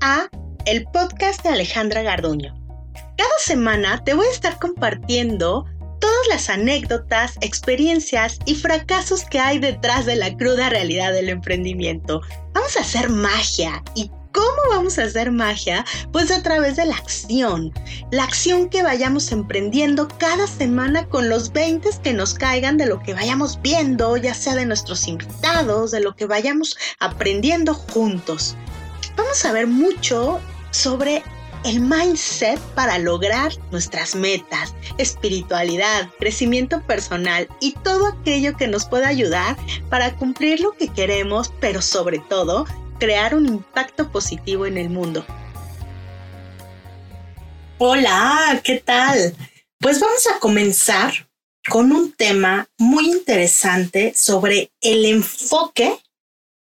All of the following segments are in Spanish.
A el podcast de Alejandra Garduño. Cada semana te voy a estar compartiendo todas las anécdotas, experiencias y fracasos que hay detrás de la cruda realidad del emprendimiento. Vamos a hacer magia y ¿Cómo vamos a hacer magia? Pues a través de la acción. La acción que vayamos emprendiendo cada semana con los 20 que nos caigan de lo que vayamos viendo, ya sea de nuestros invitados, de lo que vayamos aprendiendo juntos. Vamos a ver mucho sobre el mindset para lograr nuestras metas, espiritualidad, crecimiento personal y todo aquello que nos pueda ayudar para cumplir lo que queremos, pero sobre todo crear un impacto positivo en el mundo. Hola, ¿qué tal? Pues vamos a comenzar con un tema muy interesante sobre el enfoque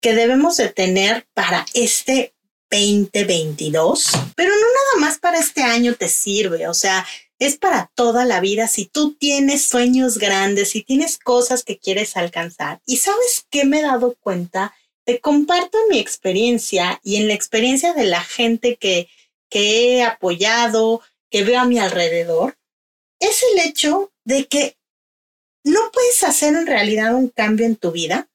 que debemos de tener para este 2022, pero no nada más para este año te sirve, o sea, es para toda la vida si tú tienes sueños grandes, si tienes cosas que quieres alcanzar. Y sabes qué me he dado cuenta te comparto mi experiencia y en la experiencia de la gente que, que he apoyado, que veo a mi alrededor, es el hecho de que no puedes hacer en realidad un cambio en tu vida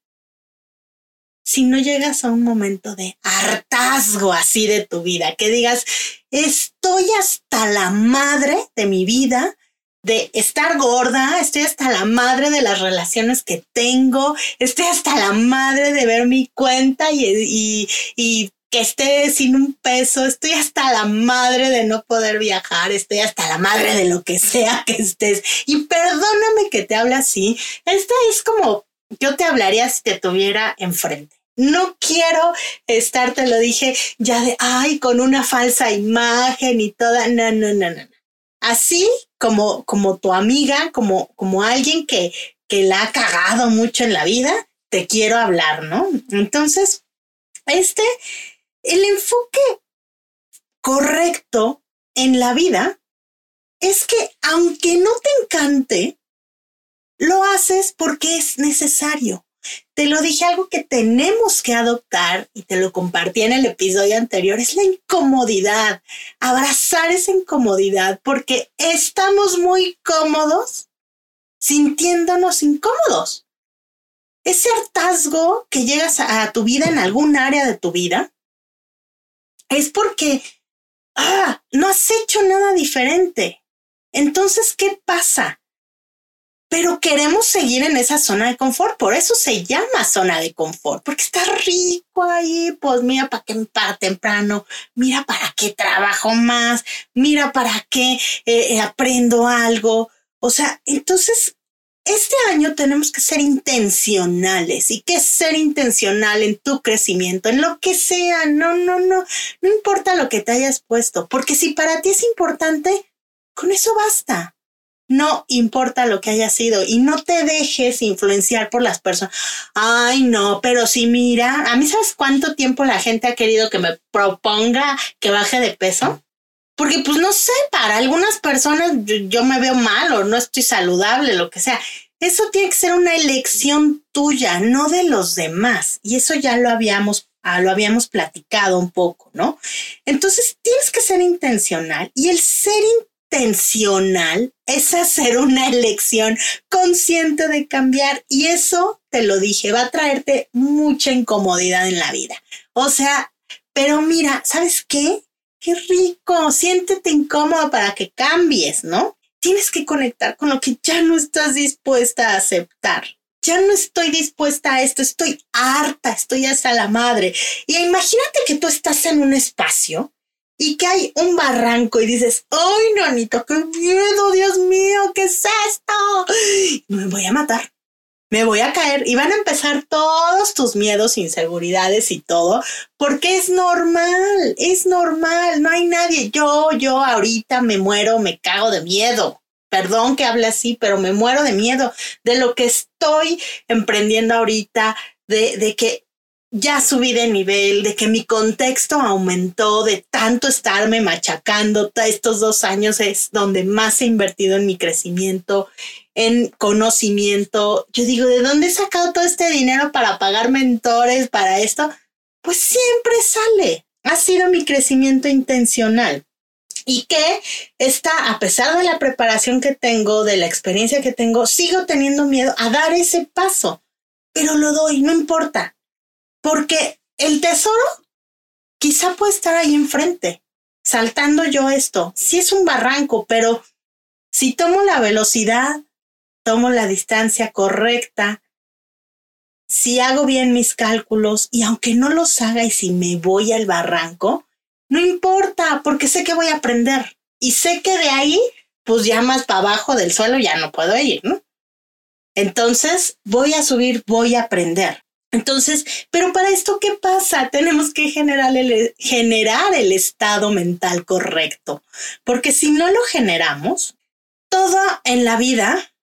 si no llegas a un momento de hartazgo así de tu vida, que digas, estoy hasta la madre de mi vida, de estar gorda, estoy hasta la madre de las relaciones que tengo, estoy hasta la madre de ver mi cuenta y, y, que esté sin un peso, estoy hasta la madre de no poder viajar, estoy hasta la madre de lo que sea que estés. Y perdóname que te hable así, esta es como yo te hablaría si te tuviera enfrente. No quiero estar, te lo dije, ya de, ay, con una falsa imagen y toda, no, no, no, no. Así como, como tu amiga, como, como alguien que, que la ha cagado mucho en la vida, te quiero hablar, ¿no? Entonces, este, el enfoque correcto en la vida es que aunque no te encante, lo haces porque es necesario. Te lo dije algo que tenemos que adoptar y te lo compartí en el episodio anterior, es la incomodidad, abrazar esa incomodidad porque estamos muy cómodos sintiéndonos incómodos. Ese hartazgo que llegas a, tu vida en algún área de tu vida es porque ah, no has hecho nada diferente. Entonces, ¿qué pasa? Pero queremos seguir en esa zona de confort. Por eso se llama zona de confort, porque está rico ahí. Pues mira para qué para temprano, mira para qué trabajo más, mira para qué eh, eh, aprendo algo. O sea, entonces este año tenemos que ser intencionales. ¿Y qué es ser intencional en tu crecimiento? En lo que sea. No, no, no. No importa lo que te hayas puesto, porque si para ti es importante, con eso basta no importa lo que haya sido y no te dejes influenciar por las personas. Ay, no, pero si mira, a mí sabes cuánto tiempo la gente ha querido que me proponga que baje de peso. Porque pues no sé, para algunas personas yo, me veo mal o no estoy saludable, lo que sea. Eso tiene que ser una elección tuya, no de los demás. Y eso ya lo habíamos, ah, lo habíamos platicado un poco, ¿no? Entonces tienes que ser intencional y el ser intencional es hacer una elección consciente de cambiar y eso, te lo dije, va a traerte mucha incomodidad en la vida. O sea, pero mira, ¿sabes qué? Qué rico, siéntete incómodo para que cambies, ¿no? Tienes que conectar con lo que ya no estás dispuesta a aceptar. Ya no estoy dispuesta a esto, estoy harta, estoy hasta la madre. Y imagínate que tú estás en un espacio y que hay un barranco y dices, ¡ay, nonito, qué miedo, Dios mío, qué es esto! Me voy a matar, me voy a caer y van a empezar todos tus miedos, inseguridades y todo, porque es normal, es normal, no hay nadie. Yo, yo ahorita me muero, me cago de miedo. Perdón que hable así, pero me muero de miedo de lo que estoy emprendiendo ahorita, de, de que ya subí de nivel, de que mi contexto aumentó, de tanto estarme machacando. Estos dos años es donde más he invertido en mi crecimiento, en conocimiento. Yo digo, ¿de dónde he sacado todo este dinero para pagar mentores, para esto? Pues siempre sale, ha sido mi crecimiento intencional y que está, a pesar de la preparación que tengo, de la experiencia que tengo, sigo teniendo miedo a dar ese paso, pero lo doy, no importa, porque el tesoro quizá puede estar ahí enfrente, saltando yo esto. Sí es un barranco, pero si tomo la velocidad, tomo la distancia correcta, si hago bien mis cálculos y aunque no los haga y si me voy al barranco, no importa, porque sé que voy a aprender y sé que de ahí, pues ya más para abajo del suelo ya no puedo ir, ¿no? Entonces voy a subir, voy a aprender. Entonces, pero para esto, ¿qué pasa? Tenemos que generar el, generar el estado mental correcto, porque si no lo generamos, todo en la vida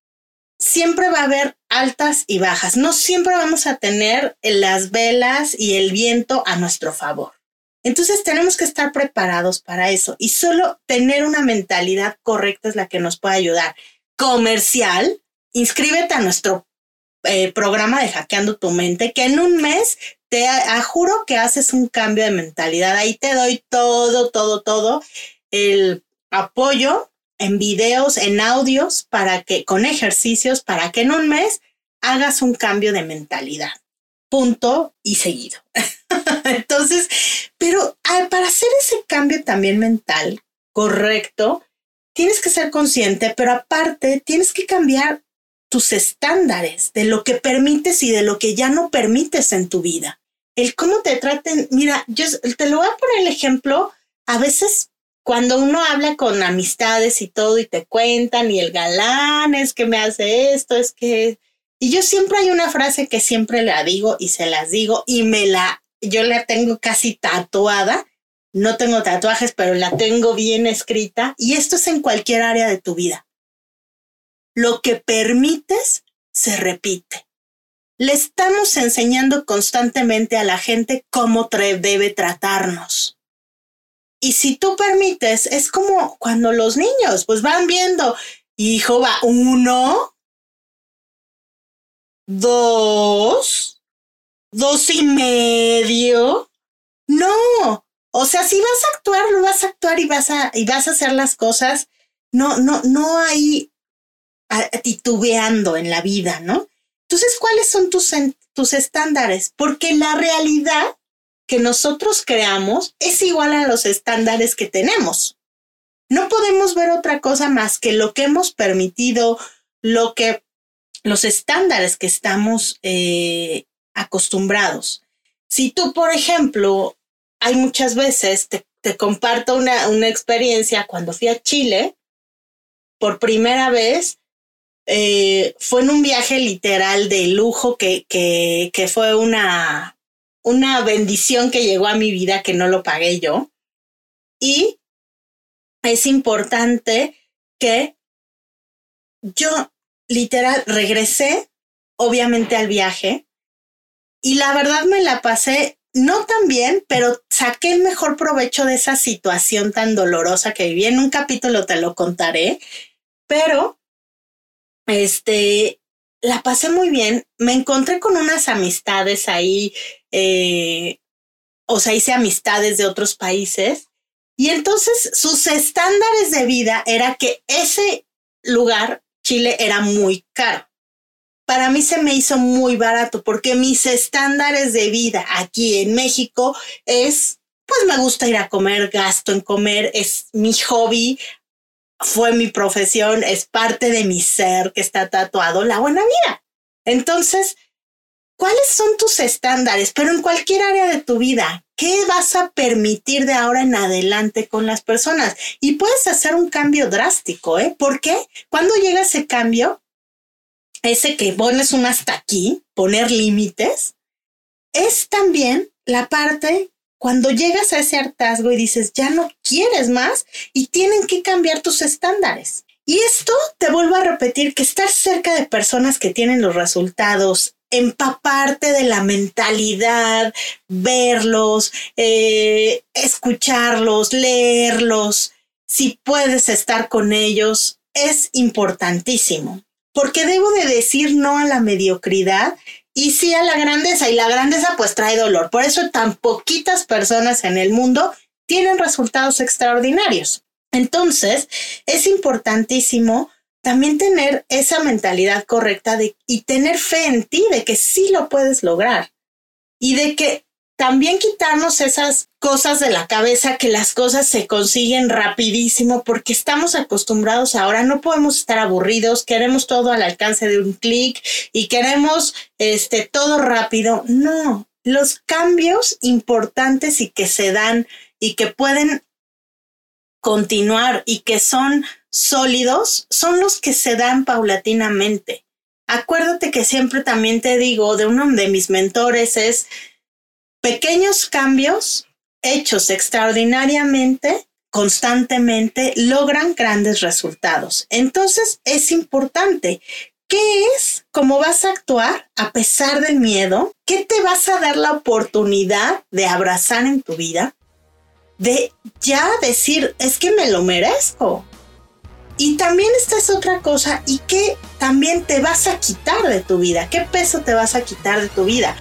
siempre va a haber altas y bajas. No siempre vamos a tener las velas y el viento a nuestro favor. Entonces tenemos que estar preparados para eso y solo tener una mentalidad correcta es la que nos puede ayudar. Comercial, inscríbete a nuestro eh, programa de Hackeando tu Mente, que en un mes te juro que haces un cambio de mentalidad. Ahí te doy todo, todo, todo el apoyo en videos, en audios, para que, con ejercicios, para que en un mes hagas un cambio de mentalidad. Punto y seguido. Entonces, pero para hacer ese cambio también mental correcto, tienes que ser consciente, pero aparte tienes que cambiar tus estándares de lo que permites y de lo que ya no permites en tu vida. El cómo te traten, mira, yo te lo voy a poner el ejemplo, a veces cuando uno habla con amistades y todo y te cuentan y el galán es que me hace esto, es que... Y yo siempre hay una frase que siempre la digo y se las digo y me la, yo la tengo casi tatuada. No tengo tatuajes, pero la tengo bien escrita y esto es en cualquier área de tu vida. Lo que permites se repite. Le estamos enseñando constantemente a la gente cómo debe tratarnos. Y si tú permites, es como cuando los niños pues van viendo, hijo, va uno, dos, dos y medio. No, o sea, si vas a actuar, lo vas a actuar y vas a, y vas a hacer las cosas. No, no, no hay titubeando en la vida, ¿no? Entonces, ¿cuáles son tus, tus estándares? Porque la realidad que nosotros creamos es igual a los estándares que tenemos. No podemos ver otra cosa más que lo que hemos permitido, lo que los estándares que estamos eh, acostumbrados. Si tú, por ejemplo, hay muchas veces, te, te comparto una, una experiencia cuando fui a Chile por primera vez, eh, fue en un viaje literal de lujo que, que, que fue una, una bendición que llegó a mi vida que no lo pagué yo. Y es importante que yo literal regresé, obviamente, al viaje y la verdad me la pasé no tan bien, pero saqué el mejor provecho de esa situación tan dolorosa que viví. En un capítulo te lo contaré, pero este, la pasé muy bien. Me encontré con unas amistades ahí, eh, o sea, hice amistades de otros países. Y entonces sus estándares de vida era que ese lugar, Chile, era muy caro. Para mí se me hizo muy barato porque mis estándares de vida aquí en México es, pues me gusta ir a comer, gasto en comer, es mi hobby, fue mi profesión, es parte de mi ser que está tatuado, la buena vida. Entonces, ¿cuáles son tus estándares? Pero en cualquier área de tu vida, ¿qué vas a permitir de ahora en adelante con las personas? Y puedes hacer un cambio drástico, ¿eh? Porque cuando llega ese cambio, ese que pones un hasta aquí, poner límites, es también la parte cuando llegas a ese hartazgo y dices, ya no quieres más y tienen que cambiar tus estándares. Y esto te vuelvo a repetir que estar cerca de personas que tienen los resultados, empaparte de la mentalidad, verlos, eh, escucharlos, leerlos, si puedes estar con ellos, es importantísimo. Porque debo de decir no a la mediocridad y sí a la grandeza. Y la grandeza pues trae dolor. Por eso tan poquitas personas en el mundo tienen resultados extraordinarios. Entonces, es importantísimo también tener esa mentalidad correcta de, y tener fe en ti de que sí lo puedes lograr y de que también quitarnos esas cosas de la cabeza que las cosas se consiguen rapidísimo porque estamos acostumbrados ahora, no podemos estar aburridos, queremos todo al alcance de un clic y queremos este todo rápido. No, los cambios importantes y que se dan y que pueden continuar y que son sólidos son los que se dan paulatinamente. Acuérdate que siempre también te digo de uno de mis mentores es pequeños cambios hechos extraordinariamente, constantemente, logran grandes resultados. Entonces es importante. ¿Qué es? ¿Cómo vas a actuar a pesar del miedo? ¿Qué te vas a dar la oportunidad de abrazar en tu vida? De ya decir, es que me lo merezco. Y también esta es otra cosa y que también te vas a quitar de tu vida. ¿Qué peso te vas a quitar de tu vida?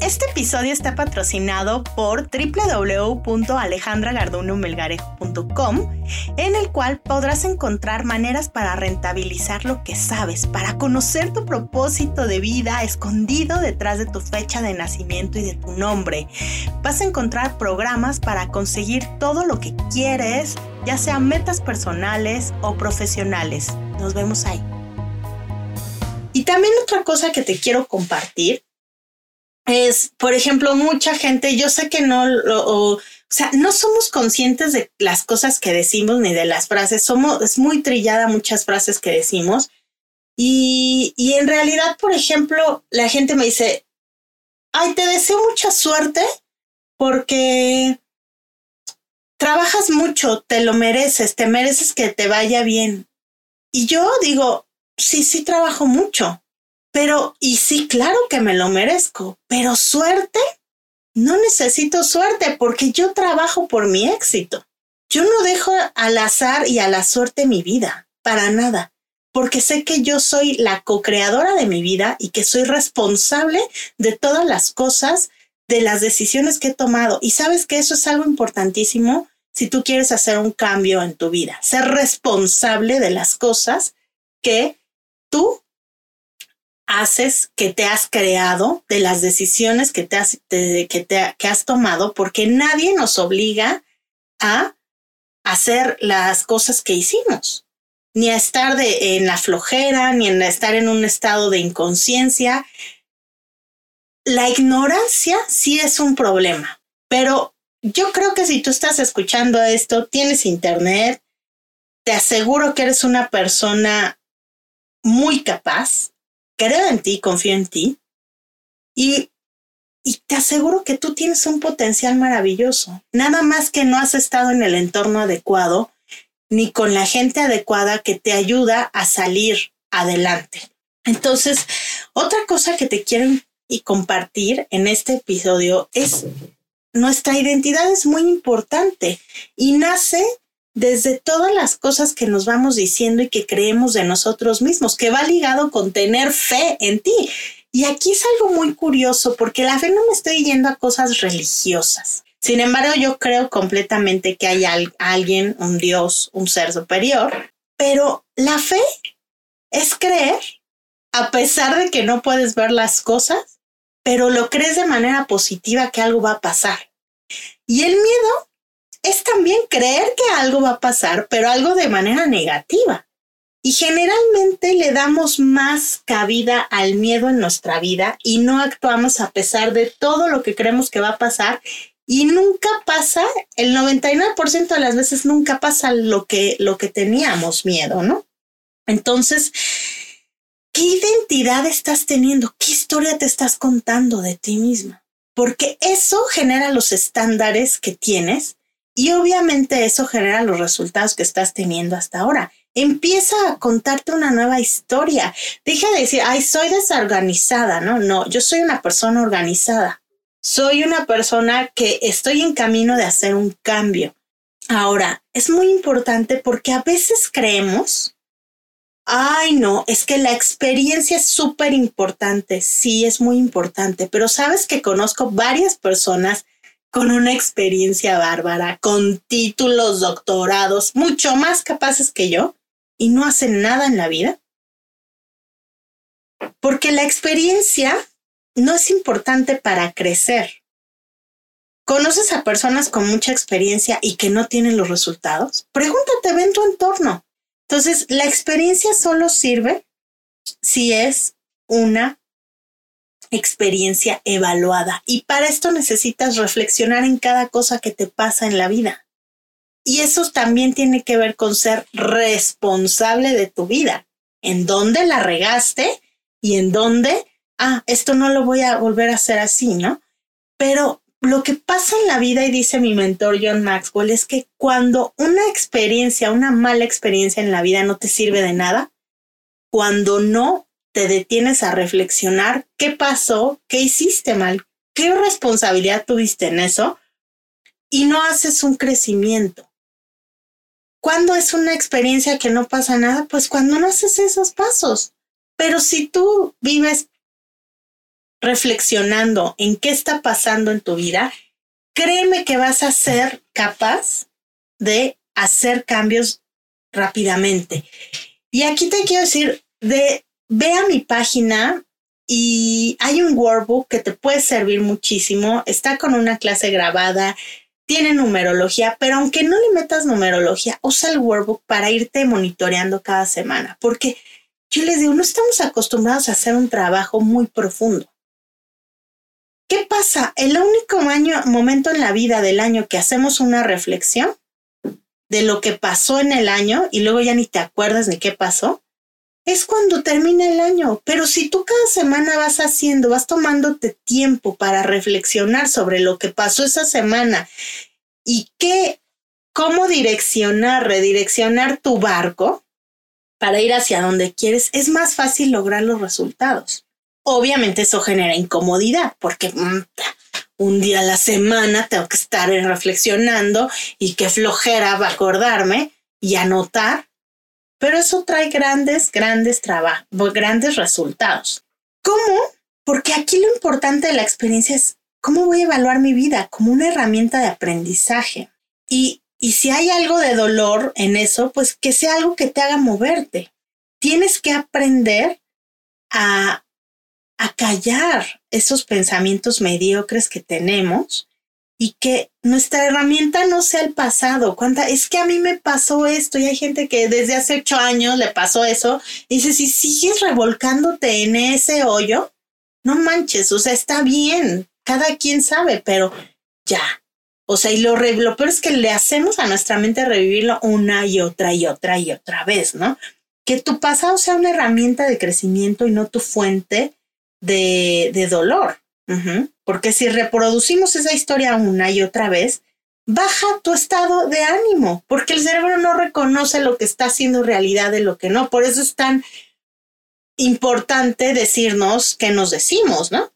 Este episodio está patrocinado por www.alejandragardunomelgarejo.com, en el cual podrás encontrar maneras para rentabilizar lo que sabes, para conocer tu propósito de vida escondido detrás de tu fecha de nacimiento y de tu nombre. Vas a encontrar programas para conseguir todo lo que quieres, ya sean metas personales o profesionales. Nos vemos ahí. Y también otra cosa que te quiero compartir es, por ejemplo, mucha gente, yo sé que no o, sea, no somos conscientes de las cosas que decimos ni de las frases, somos, es muy trillada muchas frases que decimos. Y, y en realidad, por ejemplo, la gente me dice, ay, te deseo mucha suerte porque trabajas mucho, te lo mereces, te mereces que te vaya bien. Y yo digo, sí, sí trabajo mucho, pero, y sí, claro que me lo merezco, pero suerte, no necesito suerte porque yo trabajo por mi éxito. Yo no dejo al azar y a la suerte mi vida, para nada, porque sé que yo soy la co-creadora de mi vida y que soy responsable de todas las cosas, de las decisiones que he tomado. Y sabes que eso es algo importantísimo si tú quieres hacer un cambio en tu vida, ser responsable de las cosas que tú haces que te has creado, de las decisiones que te has, que te, que has tomado, porque nadie nos obliga a hacer las cosas que hicimos, ni a estar de, en la flojera, ni a estar en un estado de inconsciencia. La ignorancia sí es un problema, pero yo creo que si tú estás escuchando esto, tienes internet, te aseguro que eres una persona muy capaz, creo en ti, confío en ti y, y te aseguro que tú tienes un potencial maravilloso. Nada más que no has estado en el entorno adecuado ni con la gente adecuada que te ayuda a salir adelante. Entonces, otra cosa que te quiero y compartir en este episodio es nuestra identidad es muy importante y nace desde todas las cosas que nos vamos diciendo y que creemos de nosotros mismos, que va ligado con tener fe en ti. Y aquí es algo muy curioso porque la fe no me estoy yendo a cosas religiosas. Sin embargo, yo creo completamente que hay alguien, un Dios, un ser superior, pero la fe es creer a pesar de que no puedes ver las cosas, pero lo crees de manera positiva que algo va a pasar. Y el miedo es también creer que algo va a pasar, pero algo de manera negativa. Y generalmente le damos más cabida al miedo en nuestra vida y no actuamos a pesar de todo lo que creemos que va a pasar y nunca pasa, el 99% de las veces nunca pasa lo que, lo que teníamos miedo, ¿no? Entonces, ¿qué identidad estás teniendo? ¿Qué historia te estás contando de ti misma? Porque eso genera los estándares que tienes y obviamente eso genera los resultados que estás teniendo hasta ahora. Empieza a contarte una nueva historia. Deja de decir, ay, soy desorganizada. No, no, yo soy una persona organizada. Soy una persona que estoy en camino de hacer un cambio. Ahora, es muy importante porque a veces creemos, Ay, no, es que la experiencia es súper importante, sí, es muy importante, pero sabes que conozco varias personas con una experiencia bárbara, con títulos, doctorados, mucho más capaces que yo, y no hacen nada en la vida. Porque la experiencia no es importante para crecer. ¿Conoces a personas con mucha experiencia y que no tienen los resultados? Pregúntate, ve en tu entorno. Entonces, la experiencia solo sirve si es una experiencia evaluada. Y para esto necesitas reflexionar en cada cosa que te pasa en la vida. Y eso también tiene que ver con ser responsable de tu vida. En dónde la regaste y en dónde, ah, esto no lo voy a volver a hacer así, ¿no? Pero lo que pasa en la vida, y dice mi mentor John Maxwell, es que cuando una experiencia, una mala experiencia en la vida no te sirve de nada, cuando no te detienes a reflexionar qué pasó, qué hiciste mal, qué responsabilidad tuviste en eso, y no haces un crecimiento. ¿Cuándo es una experiencia que no pasa nada? Pues cuando no haces esos pasos. Pero si tú vives reflexionando en qué está pasando en tu vida, créeme que vas a ser capaz de hacer cambios rápidamente. Y aquí te quiero decir, de, ve a mi página y hay un workbook que te puede servir muchísimo. Está con una clase grabada, tiene numerología, pero aunque no le metas numerología, usa el workbook para irte monitoreando cada semana, porque yo les digo, no estamos acostumbrados a hacer un trabajo muy profundo. ¿Qué pasa? El único año, momento en la vida del año que hacemos una reflexión de lo que pasó en el año y luego ya ni te acuerdas de qué pasó, es cuando termina el año. Pero si tú cada semana vas haciendo, vas tomándote tiempo para reflexionar sobre lo que pasó esa semana y qué, cómo direccionar, redireccionar tu barco para ir hacia donde quieres, es más fácil lograr los resultados. Obviamente eso genera incomodidad porque mm, un día a la semana tengo que estar reflexionando y qué flojera va a acordarme y anotar, pero eso trae grandes, grandes trabajos, grandes resultados. ¿Cómo? Porque aquí lo importante de la experiencia es cómo voy a evaluar mi vida como una herramienta de aprendizaje. Y, y si hay algo de dolor en eso, pues que sea algo que te haga moverte. Tienes que aprender a a callar esos pensamientos mediocres que tenemos y que nuestra herramienta no sea el pasado. Cuánta, es que a mí me pasó esto y hay gente que desde hace ocho años le pasó eso. Y dice, si sigues revolcándote en ese hoyo, no manches, o sea, está bien, cada quien sabe, pero ya. O sea, y lo, lo peor es que le hacemos a nuestra mente revivirlo una y otra y otra y otra vez, ¿no? Que tu pasado sea una herramienta de crecimiento y no tu fuente de, dolor. Porque si reproducimos esa historia una y otra vez, baja tu estado de ánimo, porque el cerebro no reconoce lo que está haciendo realidad de lo que no. Por eso es tan importante decirnos qué nos decimos, ¿no?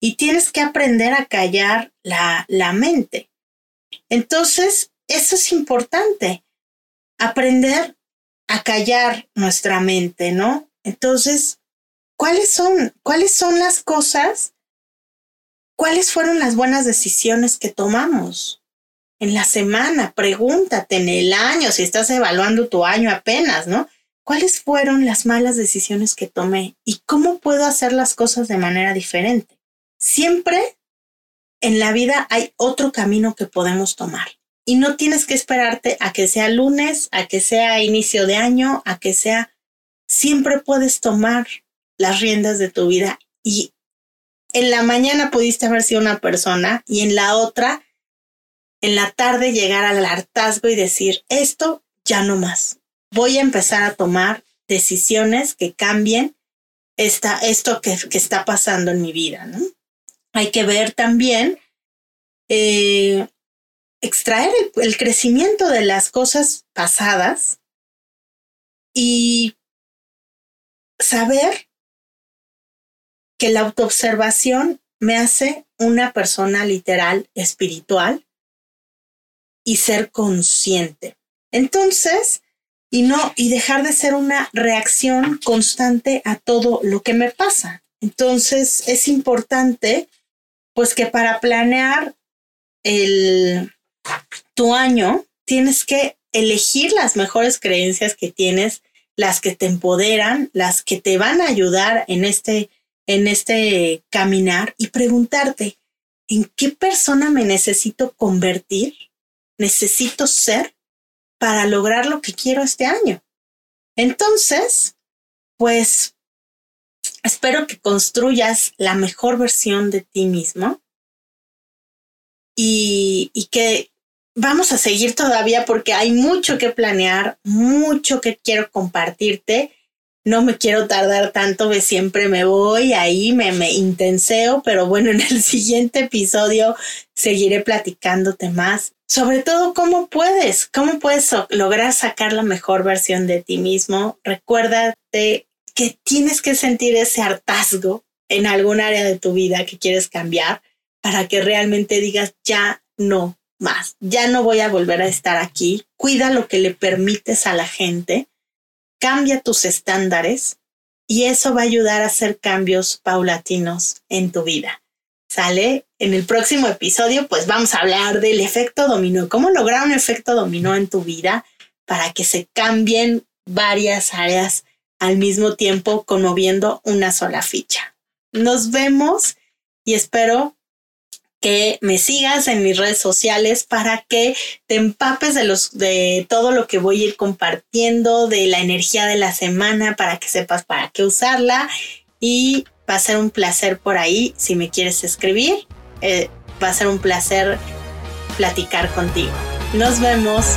Y tienes que aprender a callar la, la mente. Entonces, eso es importante, aprender a callar nuestra mente, ¿no? Entonces, ¿cuáles son, cuáles son las cosas? ¿Cuáles fueron las buenas decisiones que tomamos? En la semana, pregúntate en el año, si estás evaluando tu año apenas, ¿no? ¿Cuáles fueron las malas decisiones que tomé y cómo puedo hacer las cosas de manera diferente? Siempre en la vida hay otro camino que podemos tomar y no tienes que esperarte a que sea lunes, a que sea inicio de año, a que sea... Siempre puedes tomar las riendas de tu vida y en la mañana pudiste haber sido una persona y en la otra, en la tarde llegar al hartazgo y decir, esto ya no más. Voy a empezar a tomar decisiones que cambien esta, esto que, está pasando en mi vida. Hay que ver también, eh, extraer el crecimiento de las cosas pasadas y saber que la autoobservación me hace una persona literal espiritual y ser consciente. Entonces, y no, y dejar de ser una reacción constante a todo lo que me pasa. Entonces es importante, pues que para planear el, tu año, tienes que elegir las mejores creencias que tienes, las que te empoderan, las que te van a ayudar en este, en este caminar y preguntarte, ¿en qué persona me necesito convertir? ¿Necesito ser para lograr lo que quiero este año? Entonces, pues espero que construyas la mejor versión de ti mismo y, y que vamos a seguir todavía porque hay mucho que planear, mucho que quiero compartirte. No me quiero tardar tanto, que siempre me voy ahí, me, me intenseo, pero bueno, en el siguiente episodio seguiré platicándote más. Sobre todo, cómo puedes, cómo puedes lograr sacar la mejor versión de ti mismo. Recuérdate que tienes que sentir ese hartazgo en algún área de tu vida que quieres cambiar para que realmente digas, ya no más. Ya no voy a volver a estar aquí. Cuida lo que le permites a la gente. Cambia tus estándares y eso va a ayudar a hacer cambios paulatinos en tu vida. ¿Sale? En el próximo episodio, pues vamos a hablar del efecto dominó. ¿Cómo lograr un efecto dominó en tu vida para que se cambien varias áreas al mismo tiempo, conmoviendo una sola ficha? Nos vemos y espero que me sigas en mis redes sociales para que te empapes de los de todo lo que voy a ir compartiendo, de la energía de la semana, para que sepas para qué usarla y va a ser un placer por ahí si me quieres escribir. Eh, va a ser un placer platicar contigo. Nos vemos.